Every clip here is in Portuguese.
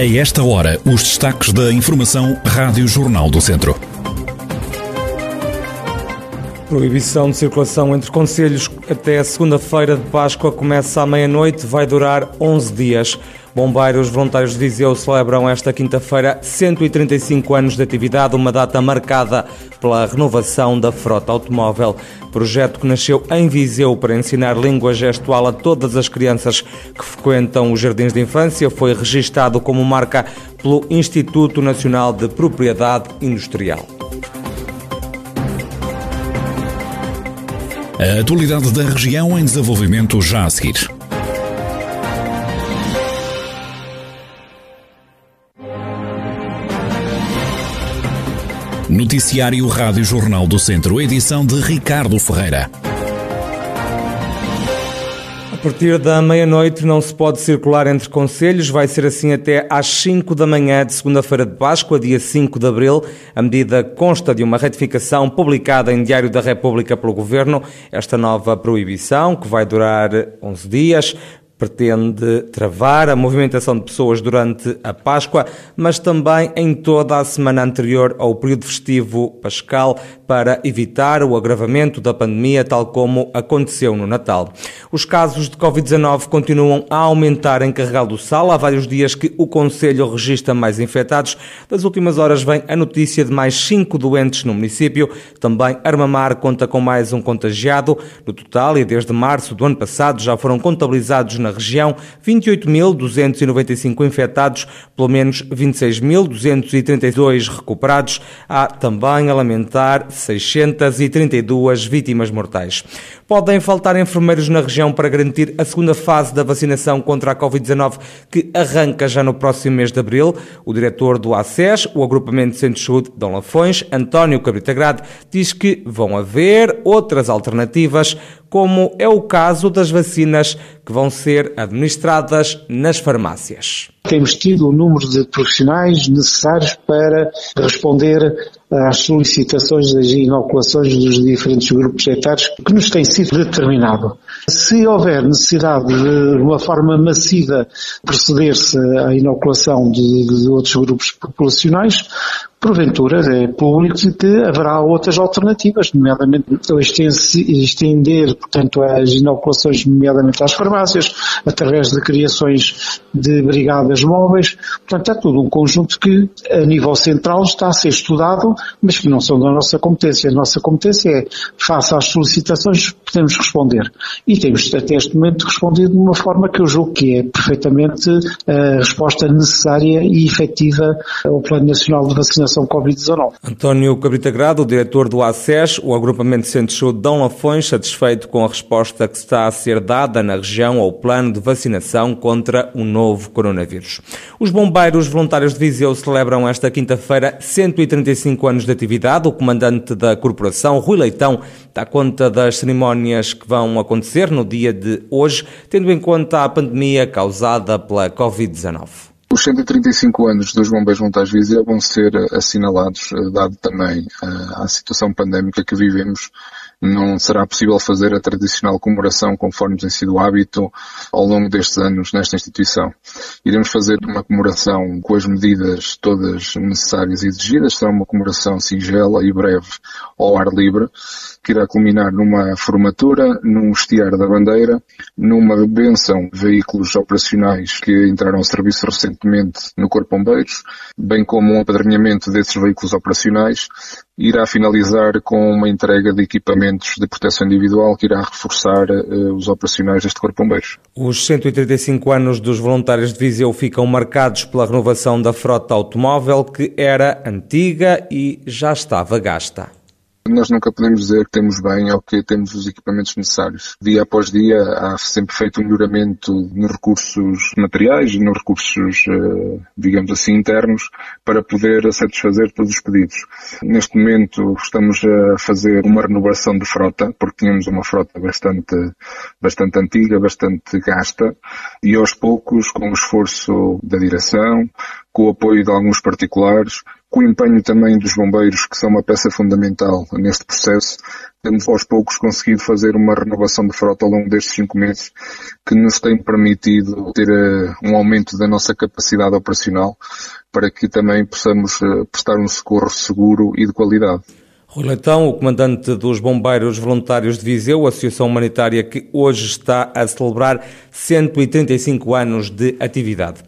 A esta hora, os destaques da Informação Rádio Jornal do Centro. Proibição de circulação entre conselhos até segunda-feira de Páscoa começa à meia-noite, vai durar 11 dias. Bombeiros Voluntários de Viseu celebram esta quinta-feira 135 anos de atividade, uma data marcada pela renovação da frota automóvel. Projeto que nasceu em Viseu para ensinar língua gestual a todas as crianças que frequentam os jardins de infância, foi registado como marca pelo Instituto Nacional de Propriedade Industrial. A atualidade da região em desenvolvimento já a seguir. Noticiário Rádio Jornal do Centro, edição de Ricardo Ferreira. A partir da meia-noite não se pode circular entre conselhos, vai ser assim até às 5 da manhã de segunda-feira de Páscoa, dia 5 de abril. A medida consta de uma retificação publicada em Diário da República pelo Governo. Esta nova proibição, que vai durar 11 dias, pretende travar a movimentação de pessoas durante a Páscoa, mas também em toda a semana anterior ao período festivo pascal, para evitar o agravamento da pandemia, tal como aconteceu no Natal. Os casos de Covid-19 continuam a aumentar em Carregal do Sal. Há vários dias que o Conselho registra mais infectados. Das últimas horas vem a notícia de mais cinco doentes no município. Também Armamar conta com mais um contagiado. No total, e desde março do ano passado, já foram contabilizados na região 28.295 infectados, pelo menos 26.232 recuperados. Há também a lamentar 632 vítimas mortais. Podem faltar enfermeiros na região para garantir a segunda fase da vacinação contra a Covid-19, que arranca já no próximo mês de abril. O diretor do ACES, o Agrupamento de Centro de Saúde Dom Lafões, António Cabrita Grade, diz que vão haver outras alternativas, como é o caso das vacinas que vão ser administradas nas farmácias. Temos tido o número de profissionais necessários para responder às solicitações das inoculações dos diferentes grupos etários que nos tem sido determinado. Se houver necessidade de uma forma massiva proceder-se à inoculação de, de outros grupos populacionais, porventura é público de que haverá outras alternativas, nomeadamente estender, portanto, as inoculações, nomeadamente às farmácias, através de criações de brigadas móveis. Portanto, é tudo um conjunto que, a nível central, está a ser estudado, mas que não são da nossa competência. A nossa competência é, face às solicitações, podemos responder. E temos, até este momento, respondido de uma forma que eu julgo que é perfeitamente a resposta necessária e efetiva ao Plano Nacional de Vacinação vacinação Covid-19. António Cabrita Grado, diretor do ACES, o agrupamento de centros de Dão Lafões, satisfeito com a resposta que está a ser dada na região ao plano de vacinação contra o novo coronavírus. Os bombeiros voluntários de Viseu celebram esta quinta-feira 135 anos de atividade. O comandante da corporação, Rui Leitão, dá conta das cerimónias que vão acontecer no dia de hoje, tendo em conta a pandemia causada pela Covid-19. Os 135 anos dos Bombeiros de Viseu vão ser assinalados, eh, dado também a, a situação pandémica que vivemos não será possível fazer a tradicional comemoração conforme tem sido o hábito ao longo destes anos nesta instituição. Iremos fazer uma comemoração com as medidas todas necessárias e exigidas. Será uma comemoração singela e breve ao ar livre, que irá culminar numa formatura, num estiar da bandeira, numa benção de veículos operacionais que entraram ao serviço recentemente no Corpo Bombeiros, bem como um apadrinhamento desses veículos operacionais irá finalizar com uma entrega de equipamentos de proteção individual que irá reforçar uh, os operacionais deste Corpo de Bombeiros. Os 135 anos dos voluntários de Viseu ficam marcados pela renovação da frota automóvel que era antiga e já estava gasta. Nós nunca podemos dizer que temos bem ou que temos os equipamentos necessários. Dia após dia há sempre feito um melhoramento nos recursos materiais e nos recursos, eh, digamos assim, internos para poder satisfazer todos os pedidos. Neste momento estamos a fazer uma renovação de frota, porque tínhamos uma frota bastante, bastante antiga, bastante gasta, e aos poucos, com o esforço da direção, com o apoio de alguns particulares, com o empenho também dos bombeiros, que são uma peça fundamental neste processo, temos aos poucos conseguido fazer uma renovação de frota ao longo destes cinco meses, que nos tem permitido ter uh, um aumento da nossa capacidade operacional para que também possamos uh, prestar um socorro seguro e de qualidade. Rui Leitão, o comandante dos Bombeiros Voluntários de Viseu, associação humanitária que hoje está a celebrar 135 anos de atividade.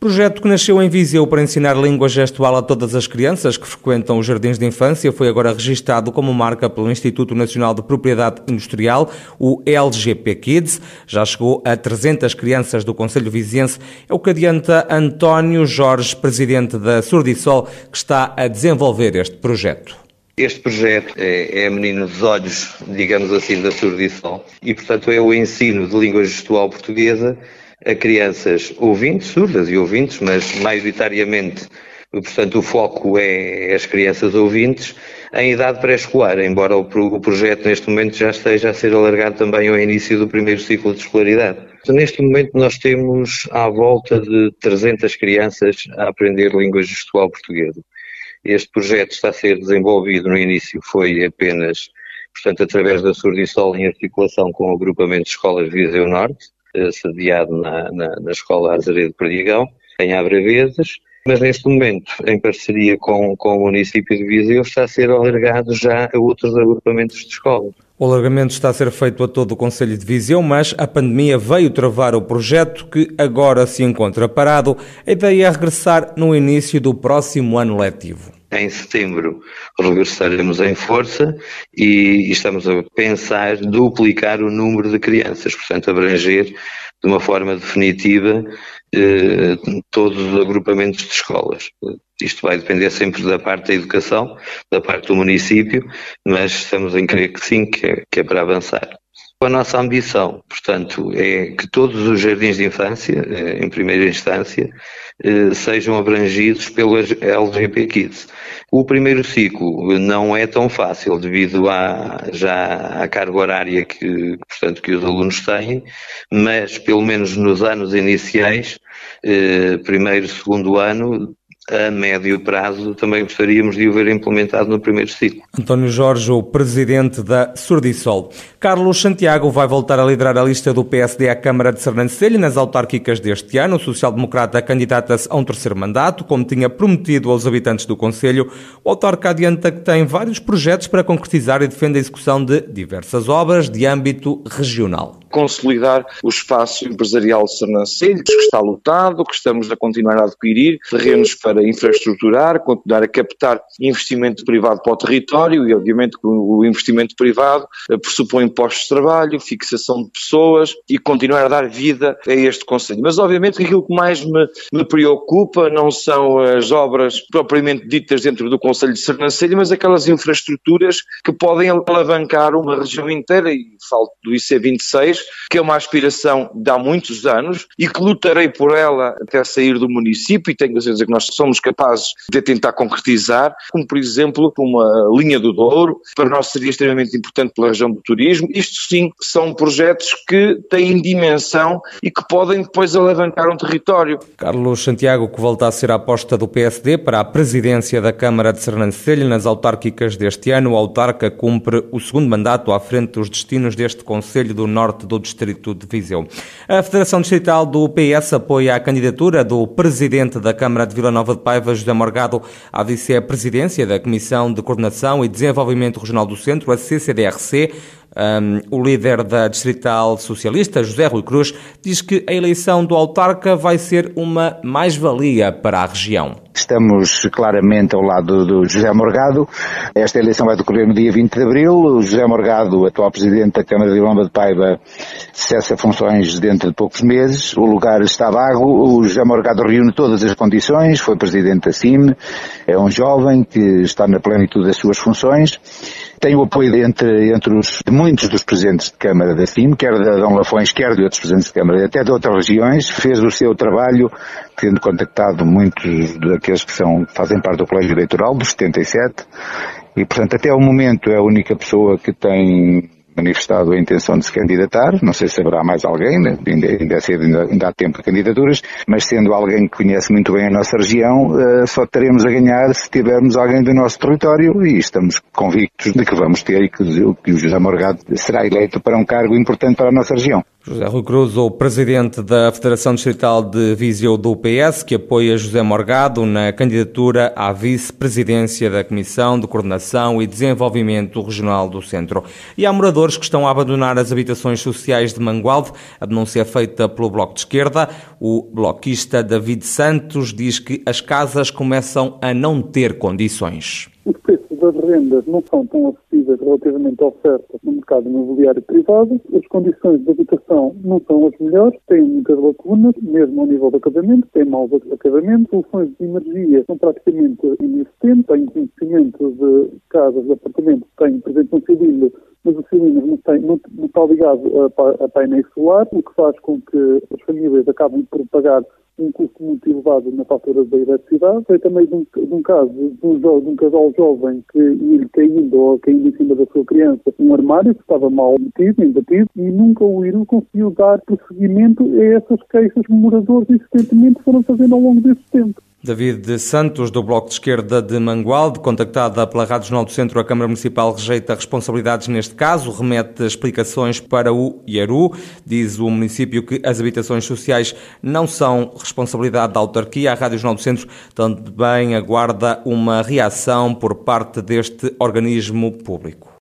Projeto que nasceu em Viseu para ensinar língua gestual a todas as crianças que frequentam os jardins de infância foi agora registado como marca pelo Instituto Nacional de Propriedade Industrial, o LGP Kids. Já chegou a 300 crianças do Conselho Viziense. É o que adianta António Jorge, presidente da Surdisol, que está a desenvolver este projeto. Este projeto é, é a menina dos olhos, digamos assim, da surdição e, portanto, é o ensino de língua gestual portuguesa a crianças ouvintes, surdas e ouvintes, mas maioritariamente, portanto, o foco é as crianças ouvintes em idade pré-escolar, embora o, o projeto neste momento já esteja a ser alargado também ao início do primeiro ciclo de escolaridade. Neste momento nós temos à volta de 300 crianças a aprender língua gestual portuguesa. Este projeto está a ser desenvolvido no início, foi apenas, portanto, através da Surdisol em articulação com o agrupamento de escolas Viseu Norte, eh, sediado na, na, na Escola Azaredo Perdigão, em Abravezes, mas neste momento, em parceria com, com o município de Viseu, está a ser alargado já a outros agrupamentos de escolas. O alargamento está a ser feito a todo o Conselho de Viseu, mas a pandemia veio travar o projeto que agora se encontra parado. A ideia é regressar no início do próximo ano letivo. Em setembro regressaremos em força e estamos a pensar duplicar o número de crianças, portanto abranger de uma forma definitiva eh, todos os agrupamentos de escolas. Isto vai depender sempre da parte da educação, da parte do município, mas estamos em crer que sim, que é, que é para avançar. A nossa ambição, portanto, é que todos os jardins de infância, eh, em primeira instância, eh, sejam abrangidos pelo LGP Kids. O primeiro ciclo não é tão fácil devido à, já à carga horária que, portanto, que os alunos têm, mas pelo menos nos anos iniciais, eh, primeiro, segundo ano, a médio prazo também gostaríamos de o ver implementado no primeiro ciclo. António Jorge, o presidente da Surdisol. Carlos Santiago vai voltar a liderar a lista do PSD à Câmara de Sernancelho nas autárquicas deste ano. O social-democrata candidata-se a um terceiro mandato, como tinha prometido aos habitantes do Conselho. O autarca adianta que tem vários projetos para concretizar e defende a execução de diversas obras de âmbito regional. Consolidar o espaço empresarial de Sernancelho, que está lotado, que estamos a continuar a adquirir, terrenos para infraestruturar, continuar a captar investimento privado para o território e, obviamente, o investimento privado eh, pressupõe postos de trabalho, fixação de pessoas e continuar a dar vida a este Conselho. Mas, obviamente, aquilo que mais me, me preocupa não são as obras propriamente ditas dentro do Conselho de Sernancelho, mas aquelas infraestruturas que podem alavancar uma região inteira, e falo do IC26, que é uma aspiração de há muitos anos e que lutarei por ela até sair do município, e tenho a certeza que nós somos capazes de tentar concretizar, como por exemplo uma linha do Douro, para nós seria extremamente importante pela região do turismo. Isto sim são projetos que têm dimensão e que podem depois alavancar um território. Carlos Santiago, que volta a ser a aposta do PSD para a presidência da Câmara de Sernancelho nas autárquicas deste ano. O autarca cumpre o segundo mandato à frente dos destinos deste Conselho do Norte do Distrito de Viseu. A Federação Distrital do PS apoia a candidatura do presidente da Câmara de Vila Nova de Paiva, José Morgado, à vice-presidência da Comissão de Coordenação e Desenvolvimento Regional do Centro, a CCDRC, um, o líder da Distrital Socialista, José Rui Cruz, diz que a eleição do autarca vai ser uma mais-valia para a região. Estamos claramente ao lado do José Morgado. Esta eleição vai decorrer no dia 20 de abril. O José Morgado, atual presidente da Câmara de Lomba de Paiva, cessa funções dentro de poucos meses. O lugar está vago. O José Morgado reúne todas as condições. Foi presidente da CIM. É um jovem que está na plenitude das suas funções tem o apoio entre, entre os, de muitos dos presidentes de Câmara da CIM, quer da Dom Lafões, quer de outros presidentes de Câmara, até de outras regiões, fez o seu trabalho, tendo contactado muitos daqueles que são, fazem parte do Colégio Eleitoral, dos 77, e portanto até ao momento é a única pessoa que tem manifestado a intenção de se candidatar, não sei se haverá mais alguém, né? ainda, é ainda, ainda há tempo de candidaturas, mas sendo alguém que conhece muito bem a nossa região, uh, só teremos a ganhar se tivermos alguém do nosso território e estamos convictos de que vamos ter e que, que o José Morgado será eleito para um cargo importante para a nossa região. José Rui Cruz, o presidente da Federação Distrital de Viseu do PS, que apoia José Morgado na candidatura à vice-presidência da Comissão de Coordenação e Desenvolvimento Regional do Centro. E há moradores que estão a abandonar as habitações sociais de Mangualde. A denúncia é feita pelo Bloco de Esquerda. O bloquista David Santos diz que as casas começam a não ter condições das rendas não são tão acessíveis relativamente à oferta no mercado imobiliário privado, as condições de habitação não são as melhores, têm muitas lacunas, mesmo ao nível de acabamento, têm maus acabamentos, soluções de energia são praticamente inexistentes, têm conhecimento de casas, de apartamentos, têm, por exemplo, um cilindro mas o cilindro não, tem, não, não, está ligado a, a painéis solar, o que faz com que as famílias acabem por pagar um custo muito elevado na fatura da eletricidade. Foi também de um, de um caso de um, de um, casal jovem que ia caindo ou caindo em cima da sua criança um armário que estava mal metido, embatido, e nunca o IRU conseguiu dar prosseguimento a essas queixas que moradores insistentemente foram fazendo ao longo desse tempo. David Santos, do Bloco de Esquerda de Mangualde, contactada pela Rádio Jornal do Centro, a Câmara Municipal rejeita responsabilidades neste caso, remete explicações para o IERU. Diz o município que as habitações sociais não são responsabilidade da autarquia. A Rádio Jornal do Centro também aguarda uma reação por parte deste organismo público.